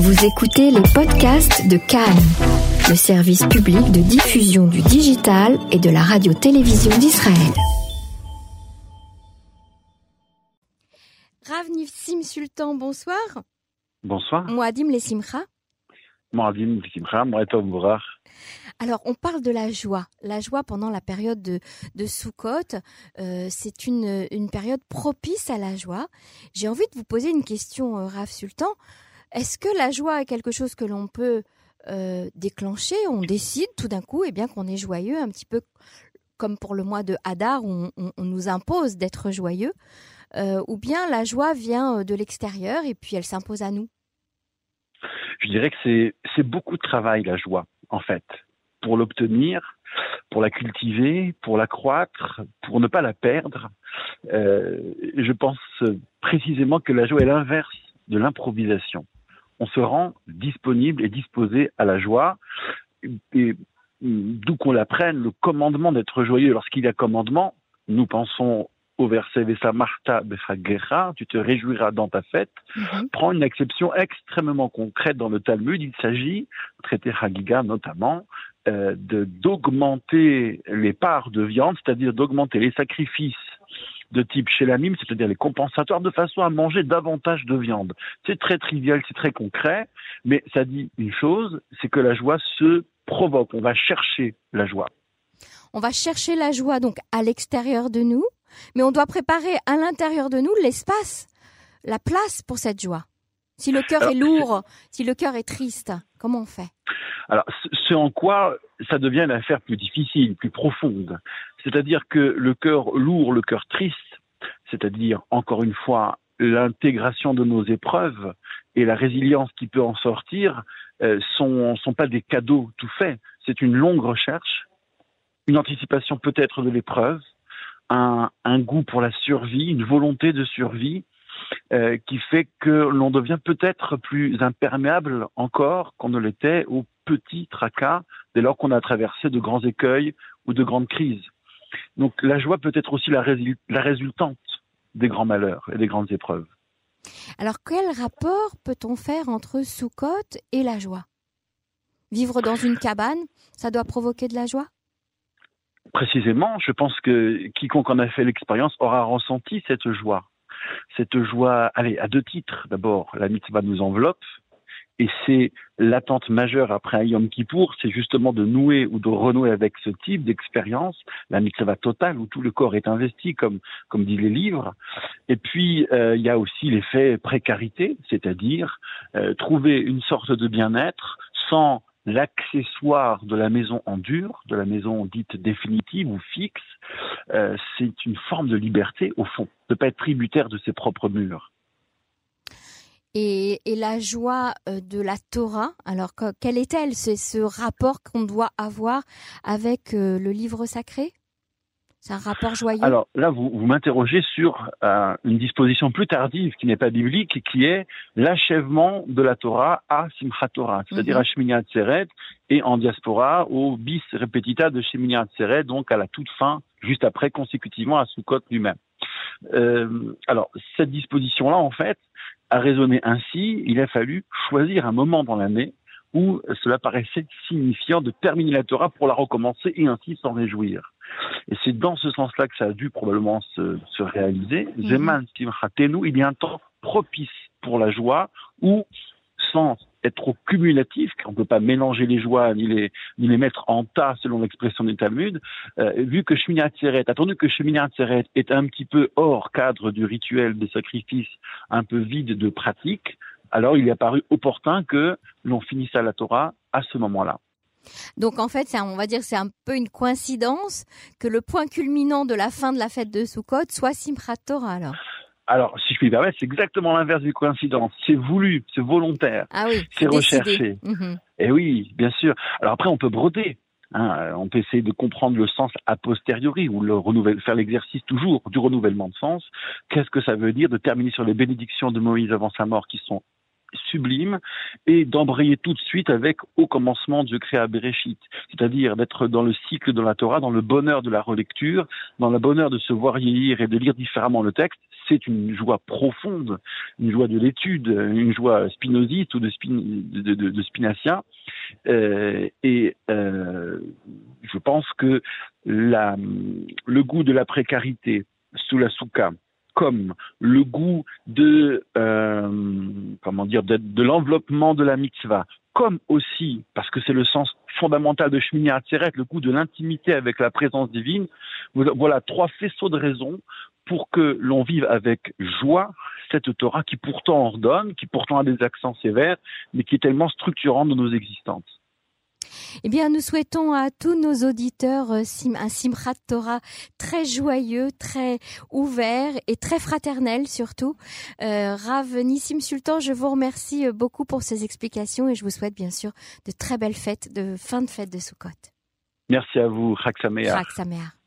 Vous écoutez les podcasts de Cannes, le service public de diffusion du digital et de la radio-télévision d'Israël. Rav Sim Sultan, bonsoir. Bonsoir. Moadim les Simcha. Moadim les Simcha, Moadim alors, on parle de la joie. La joie pendant la période de, de Sukkot, euh, c'est une, une période propice à la joie. J'ai envie de vous poser une question, euh, Rav Sultan. Est-ce que la joie est quelque chose que l'on peut euh, déclencher? On décide tout d'un coup, et bien qu'on est joyeux, un petit peu comme pour le mois de Hadar, on, on, nous impose d'être joyeux, ou bien la joie vient de l'extérieur et puis elle s'impose à nous? Je dirais que c'est beaucoup de travail, la joie, en fait pour l'obtenir, pour la cultiver, pour la croître, pour ne pas la perdre. Euh, je pense précisément que la joie est l'inverse de l'improvisation. On se rend disponible et disposé à la joie, et d'où qu'on l'apprenne, le commandement d'être joyeux. Lorsqu'il y a commandement, nous pensons au verset Vesa Marta tu te réjouiras dans ta fête, mhm. prend une exception extrêmement concrète dans le Talmud. Il s'agit, traité Hagiga notamment, euh, de d'augmenter les parts de viande, c'est-à-dire d'augmenter les sacrifices de type chez mime, c'est-à-dire les compensatoires, de façon à manger davantage de viande. C'est très trivial, c'est très concret, mais ça dit une chose, c'est que la joie se provoque. On va chercher la joie. On va chercher la joie donc à l'extérieur de nous, mais on doit préparer à l'intérieur de nous l'espace, la place pour cette joie. Si le cœur est lourd, si le cœur est triste, comment on fait? Alors, ce en quoi ça devient une affaire plus difficile, plus profonde. C'est-à-dire que le cœur lourd, le cœur triste, c'est-à-dire, encore une fois, l'intégration de nos épreuves et la résilience qui peut en sortir, euh, sont, pas des cadeaux tout faits. C'est une longue recherche, une anticipation peut-être de l'épreuve, un, un goût pour la survie, une volonté de survie, euh, qui fait que l'on devient peut-être plus imperméable encore qu'on ne l'était aux petits tracas dès lors qu'on a traversé de grands écueils ou de grandes crises. Donc la joie peut être aussi la, la résultante des grands malheurs et des grandes épreuves. Alors quel rapport peut-on faire entre Soukot et la joie? Vivre dans une cabane, ça doit provoquer de la joie? Précisément, je pense que quiconque en a fait l'expérience aura ressenti cette joie. Cette joie, allez, à deux titres. D'abord, la mitzvah nous enveloppe, et c'est l'attente majeure après un Yom Kippour, c'est justement de nouer ou de renouer avec ce type d'expérience, la mitzvah totale où tout le corps est investi, comme, comme disent les livres. Et puis, euh, il y a aussi l'effet précarité, c'est-à-dire euh, trouver une sorte de bien-être sans l'accessoire de la maison en dur, de la maison dite définitive ou fixe, euh, c'est une forme de liberté au fond, de ne pas être tributaire de ses propres murs. Et, la joie euh, de la Torah, alors quelle est-elle? C'est ce rapport qu'on doit avoir avec euh, le livre sacré? C'est un rapport joyeux? Alors là, vous, vous m'interrogez sur euh, une disposition plus tardive qui n'est pas biblique, qui est l'achèvement de la Torah à Simchat Torah, c'est-à-dire mhm. à Shemini Atzeret et en diaspora au bis repetita de Shemini Atzeret, donc à la toute fin, juste après, consécutivement à Sukkot lui-même. Euh, alors cette disposition-là, en fait, a résonné ainsi. Il a fallu choisir un moment dans l'année où cela paraissait signifiant de terminer la Torah pour la recommencer et ainsi s'en réjouir. Et c'est dans ce sens-là que ça a dû probablement se, se réaliser. Mhm. Zeman il y a un temps propice pour la joie où, sans être trop cumulatif, car on ne peut pas mélanger les joies ni les, ni les mettre en tas selon l'expression du Talmud, euh, vu que Shemini Atzeret, attendu que Shemini Atzeret est un petit peu hors cadre du rituel des sacrifices, un peu vide de pratique, alors il est apparu opportun que l'on finisse à la Torah à ce moment-là. Donc en fait, on va dire c'est un peu une coïncidence que le point culminant de la fin de la fête de Sukkot soit Simchat Torah alors. Alors, si je puis me permettre, c'est exactement l'inverse du coïncidence. C'est voulu, c'est volontaire, ah oui, c'est recherché. Mhm. Et eh oui, bien sûr. Alors après, on peut broder. Hein, on peut essayer de comprendre le sens a posteriori ou le faire l'exercice toujours du renouvellement de sens. Qu'est-ce que ça veut dire de terminer sur les bénédictions de Moïse avant sa mort qui sont sublime et d'embrayer tout de suite avec au commencement Dieu créa Bereshit, c'est-à-dire d'être dans le cycle de la Torah, dans le bonheur de la relecture, dans le bonheur de se voir vieillir et de lire différemment le texte, c'est une joie profonde, une joie de l'étude, une joie spinoziste ou de, spinacien. Euh, et euh, je pense que la, le goût de la précarité sous la souka, comme le goût de euh, comment dire de, l'enveloppement de la mitzvah, comme aussi parce que c'est le sens fondamental de Shmini Atzeret, le goût de l'intimité avec la présence divine. Voilà trois faisceaux de raisons pour que l'on vive avec joie cette Torah qui pourtant ordonne, qui pourtant a des accents sévères, mais qui est tellement structurante de nos existences. Eh bien, nous souhaitons à tous nos auditeurs euh, un Simchat Torah très joyeux, très ouvert et très fraternel surtout. Euh, Rav Nissim Sultan, je vous remercie euh, beaucoup pour ces explications et je vous souhaite bien sûr de très belles fêtes, de fin de fête de Sukkot. Merci à vous, Chak Sameach.